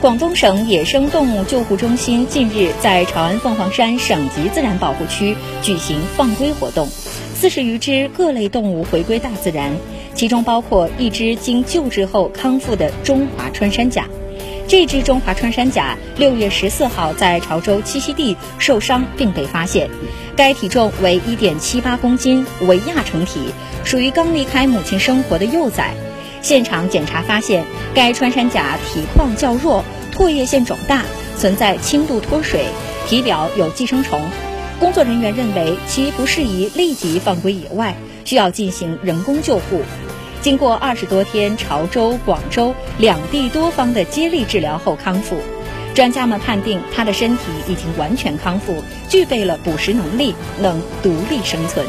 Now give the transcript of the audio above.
广东省野生动物救护中心近日在潮安凤凰山省级自然保护区举行放归活动，四十余只各类动物回归大自然，其中包括一只经救治后康复的中华穿山甲。这只中华穿山甲六月十四号在潮州栖息地受伤并被发现，该体重为一点七八公斤，为亚成体，属于刚离开母亲生活的幼崽。现场检查发现，该穿山甲体况较弱，唾液腺肿大，存在轻度脱水，体表有寄生虫。工作人员认为其不适宜立即放归野外，需要进行人工救护。经过二十多天潮州、广州两地多方的接力治疗后康复，专家们判定它的身体已经完全康复，具备了捕食能力，能独立生存。